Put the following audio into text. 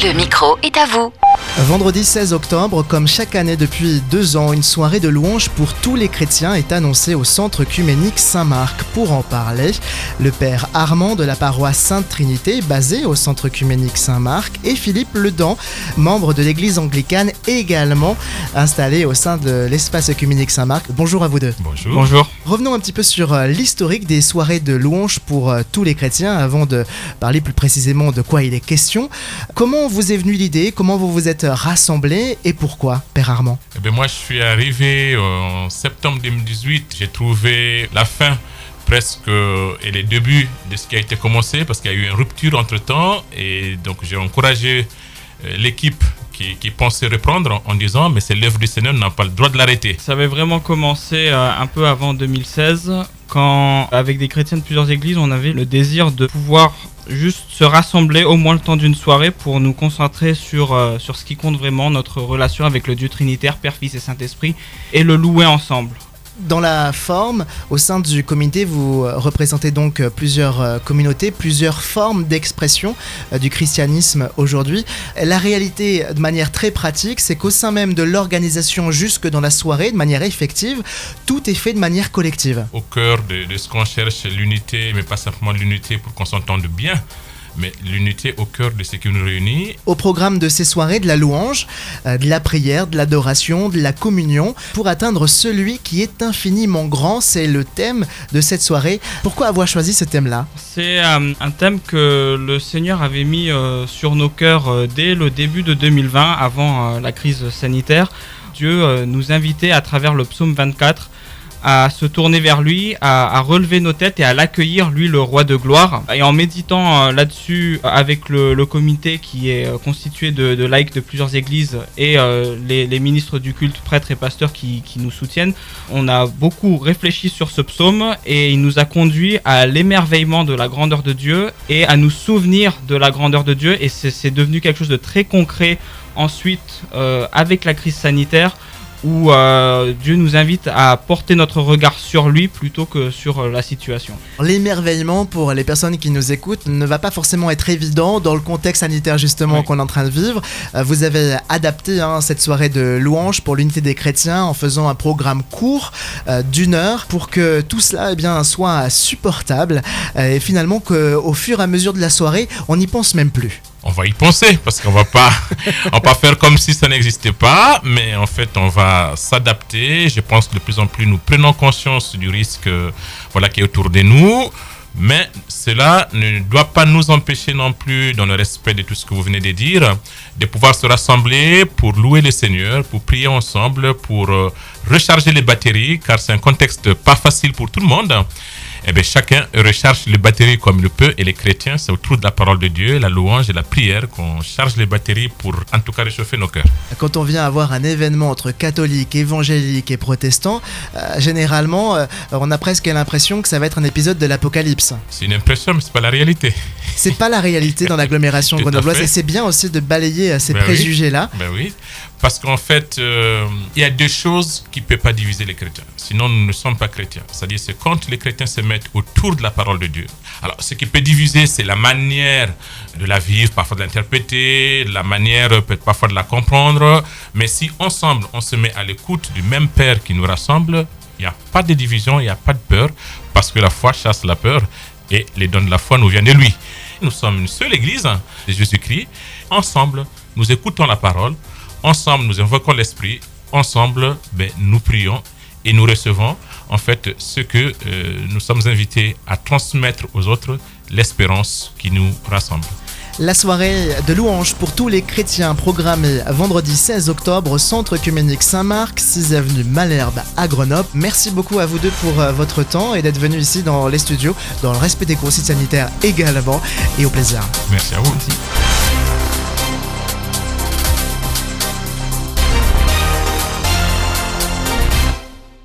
Le micro est à vous. Vendredi 16 octobre, comme chaque année depuis deux ans, une soirée de louanges pour tous les chrétiens est annoncée au centre cuménique Saint-Marc. Pour en parler, le père Armand de la paroisse Sainte-Trinité, basé au centre cuménique Saint-Marc, et Philippe Ledan, membre de l'église anglicane, également installé au sein de l'espace cuménique Saint-Marc. Bonjour à vous deux. Bonjour. Bonjour. Revenons un petit peu sur euh, l'historique des soirées de louanges pour euh, tous les chrétiens avant de parler plus précisément de quoi il est question. Comment vous est venue l'idée? Comment vous vous êtes rassemblés et pourquoi, Père Armand Eh bien, moi, je suis arrivé euh, en septembre 2018. J'ai trouvé la fin presque et les débuts de ce qui a été commencé parce qu'il y a eu une rupture entre temps et donc j'ai encouragé euh, l'équipe qui, qui pensait reprendre en, en disant mais c'est l'œuvre du Seigneur, on n'a pas le droit de l'arrêter. Ça avait vraiment commencé euh, un peu avant 2016, quand avec des chrétiens de plusieurs églises, on avait le désir de pouvoir juste se rassembler au moins le temps d'une soirée pour nous concentrer sur, euh, sur ce qui compte vraiment, notre relation avec le Dieu Trinitaire, Père, Fils et Saint-Esprit, et le louer ensemble. Dans la forme, au sein du comité, vous euh, représentez donc euh, plusieurs euh, communautés, plusieurs formes d'expression du christianisme aujourd'hui. La réalité, de manière très pratique, c'est qu'au sein même de l'organisation jusque dans la soirée, de manière effective, tout est fait de manière collective. Au cœur de, ce qu'on cherche, l'unité, mais pas simplement l'unité pour qu'on s'entende bien, mais l'unité au cœur de ce qui nous réunit Au programme de ces soirées, de la louange, euh, de la prière, de l'adoration, de la communion, pour atteindre celui qui est infiniment grand, c'est le thème de cette soirée. Pourquoi avoir choisi ce thème-là? C'est euh, un thème que le Seigneur avait mis euh, sur nos cœurs euh, dès le début de 2020, avant la crise sanitaire. Dieu nous invitait à travers le psaume 24 à se tourner vers lui, à, relever nos têtes et à l'accueillir, lui, le roi de gloire. Et en méditant euh, là-dessus avec le, comité qui est euh, constitué de, de laïcs de plusieurs églises et euh, les, ministres du culte, prêtres et pasteurs qui, nous soutiennent, on a beaucoup réfléchi sur ce psaume et il nous a conduit à l'émerveillement de la grandeur de Dieu et à nous souvenir de la grandeur de Dieu. Et c'est devenu quelque chose de très concret ensuite avec la crise sanitaire où euh, Dieu nous invite à porter notre regard sur lui plutôt que sur euh, la situation. L'émerveillement pour les personnes qui nous écoutent ne va pas forcément être évident dans le contexte sanitaire justement Oui. qu'on est en train de vivre. Euh, Vous avez adapté hein, cette soirée de louange pour l'unité des chrétiens en faisant un programme court d'une heure pour que tout cela eh bien, soit supportable et finalement qu'au fur et à mesure de la soirée, on n'y pense même plus. On va y penser parce qu'on va pas on va pas faire comme si ça n'existait pas mais en fait on va s'adapter. Je pense que de plus en plus nous prenons conscience du risque voilà qui est autour de nous. Mais cela ne doit pas nous empêcher non plus dans le respect de tout ce que vous venez de dire de pouvoir se rassembler pour louer le Seigneur pour prier ensemble pour euh, recharger les batteries car c'est un contexte pas facile pour tout le monde eh bien, chacun recharge les batteries comme il le peut et les chrétiens, c'est autour de la parole de Dieu, la louange et la prière qu'on charge les batteries pour en tout cas réchauffer nos cœurs. Quand on vient avoir un événement entre catholiques, évangéliques et protestants, euh, généralement, euh, on a presque l'impression que ça va être un épisode de l'apocalypse. C'est une impression, mais c'est pas la réalité. C'est pas la réalité dans l'agglomération grenobloise et c'est bien aussi de balayer euh, ces Ben oui. préjugés-là. Ben oui, parce qu'en fait, euh, il y a deux choses qui ne peuvent pas diviser les chrétiens. Sinon, nous ne sommes pas chrétiens. C'est-à-dire, c'est quand les chrétiens se mettent autour de la parole de Dieu. Alors, ce qui peut diviser, c'est la manière de la vivre, parfois de l'interpréter, la manière euh, peut-être parfois de la comprendre. Mais si ensemble, on se met à l'écoute du même Père qui nous rassemble, il n'y a pas de division, il n'y a pas de peur, parce que la foi chasse la peur et les dons de la foi nous viennent de lui. Nous sommes une seule église hein, de Jésus-Christ. Ensemble, nous écoutons la parole. Ensemble, nous invoquons l'Esprit. Ensemble, ben, nous prions et nous recevons en fait ce que euh, nous sommes invités à transmettre aux autres, l'espérance qui nous rassemble. La soirée de louange pour tous les chrétiens programmée vendredi 16 octobre au Centre Œcuménique Saint-Marc, 6 avenue Malherbe à Grenoble. Merci beaucoup à vous deux pour euh, votre temps et d'être venus ici dans les studios, dans le respect des consignes sanitaires également et au plaisir. Merci à vous.